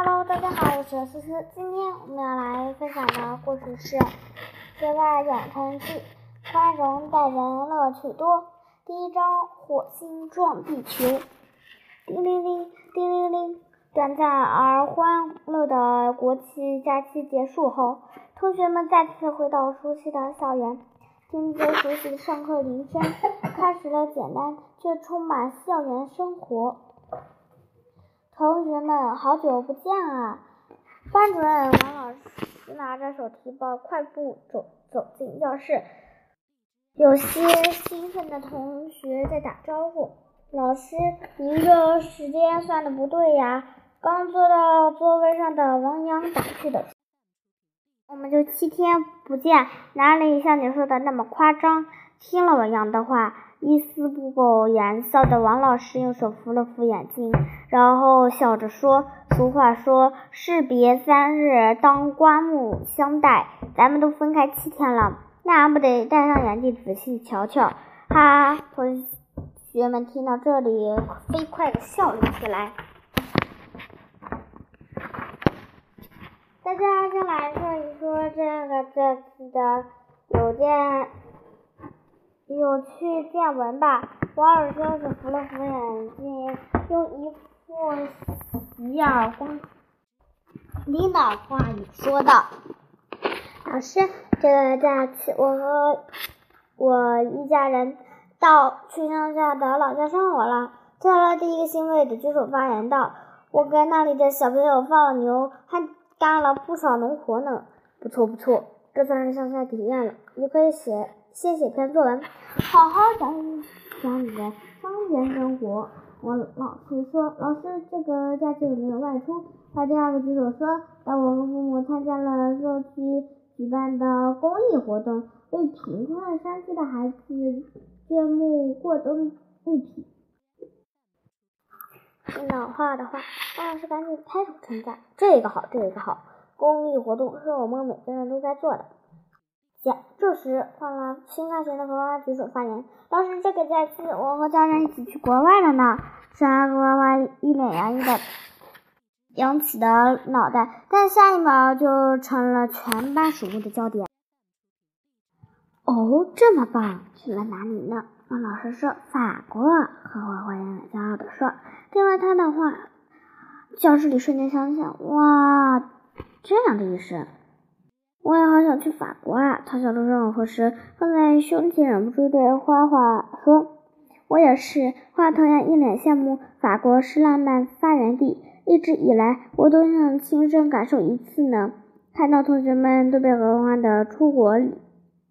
Hello，大家好，我是思思。今天我们要来分享的故事是《学外养成记》，宽容待人乐趣多。第一章：火星撞地球。叮铃铃，叮铃铃。短暂而欢乐的国庆假期结束后，同学们再次回到熟悉的校园，听着熟悉的上课铃声，开始了简单却充满校园生活。同学们，好久不见啊！班主任王老师拿着手提包，快步走走进教室。有些兴奋的同学在打招呼：“老师，您这时间算的不对呀！”刚坐到座位上的王阳打趣的：“我们就七天不见，哪里像你说的那么夸张？”听了王阳的话，一丝不苟言笑的王老师用手扶了扶眼镜，然后笑着说：“俗话说，士别三日，当刮目相待。咱们都分开七天了，那不得戴上眼镜仔细瞧瞧？”哈！同学们听到这里，飞快的笑了起来。大家先来说一说这个这次的有件有趣见闻吧。王老师是扶了扶眼镜，用一副洗耳恭听的话语说道：“老师，这个假期我和我一家人到去乡下的老家生活了。”接下来，第一个欣慰的举手发言道：“我跟那里的小朋友放了牛，还……”干了不少农活呢，不错不错，这算是乡下体验了。你可以写先写篇作文，好好讲讲你的乡间生活。我老师说，老师这个假期有没有外出？他第二个举手说，带我和父母参加了社区举办的公益活动，为贫困山区的孩子捐募过冬物品。听到话的话，王老师赶紧拍手称赞：“这个好，这个好！公益活动是我们每个人都该做的。”假这时，换了新发型的何花举手发言：“老师，这个假期我和家人一起去国外了呢。”沙何花花一脸洋溢的扬起的脑袋，但下一秒就成了全班瞩目的焦点。哦，这么棒！去了哪里呢？王老师说：“法国。”荷花花骄傲的说。听了他的话，教室里瞬间响起“哇”这样的一声。我也好想去法国啊！他小手正合十，放在胸前，忍不住对花花说：“我也是。”花同样一脸羡慕。法国是浪漫发源地，一直以来我都想亲身感受一次呢。看到同学们都被荷花的出国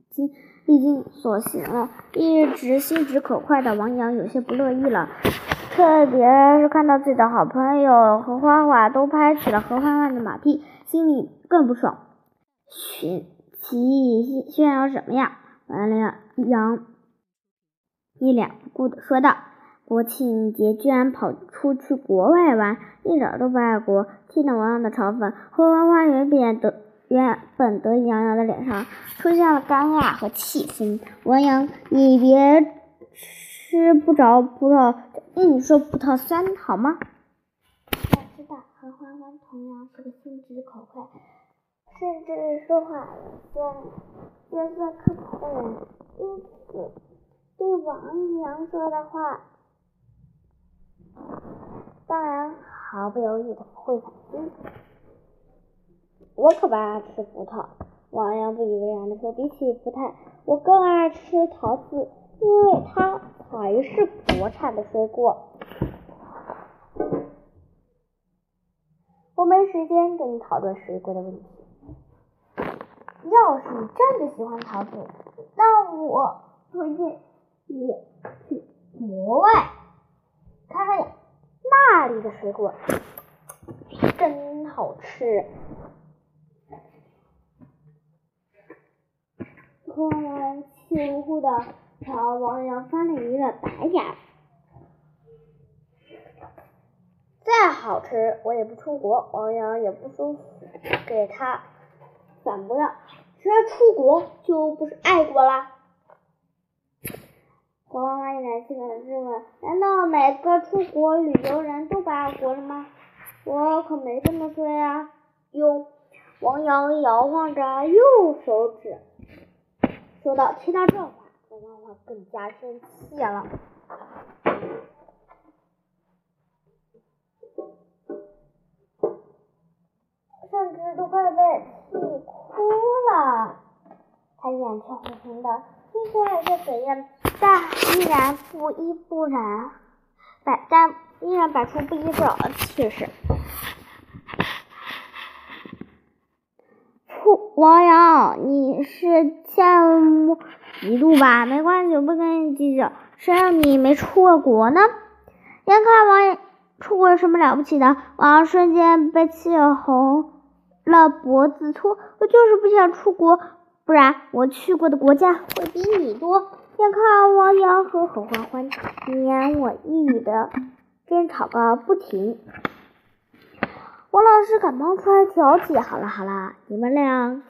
经历经所吸引了，一直心直口快的王阳有些不乐意了。特别是看到自己的好朋友和花花都拍起了和欢欢的马屁，心里更不爽。炫其炫耀什么呀？完了，杨一脸无辜的说道：“国庆节居然跑出去国外玩，一点都不爱国。”听到王洋的嘲讽，和欢欢原本得原本得意洋洋的脸上出现了尴尬和气愤。王洋，你别吃不着葡萄。硬说葡萄酸好吗？我知道和欢欢同样是个心直口快，甚至说话有些角色可口的人，因此对王阳说的话，当然毫不犹豫的会反击。我可不爱吃葡萄。王阳不以为然的说：“比起葡萄，我更爱吃桃子，因为它。”才是国产的水果。我没时间跟你讨论水果的问题。要是你真的喜欢桃子，那我推荐你去国外看看，那里的水果真好吃。突然气呼呼的。朝王阳翻了一个白眼。再好吃，我也不出国。王阳也不舒服，给他反驳道：“只要出国，就不是爱国啦。”黄妈妈一脸气愤的质问：“难道每个出国旅游人都不爱国了吗？”我可没这么说呀。哟，王阳摇晃着右手指，说道：“听到这话，王妈妈更加生气了，甚至都快被气哭了。他眼圈红红的，听起来是怎样，但依然不依不饶，摆但依然摆出不依不饶的气势。”王阳，你是羡慕嫉妒吧？没关系，我不跟你计较。谁让你没出过国呢？眼看王出国有什么了不起的？王阳瞬间被气红了脖子，粗，我就是不想出国，不然我去过的国家会比你多。眼看王阳和何欢欢你言我一语的争吵个不停。王老师赶忙出来调解，好了好了，你们俩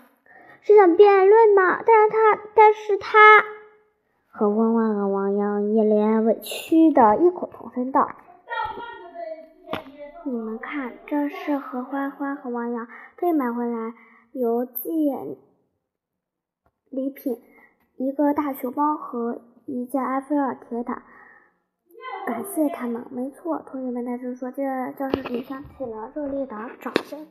是想辩论吗？但是他，但是他，何欢欢和王阳一脸委屈的异口同声道：“你们看，这是何欢欢和王洋特意买回来邮寄礼品，一个大熊猫和一件埃菲尔铁塔。”感谢他们，没错，同学们大声说，这教室里响起了热烈的掌声。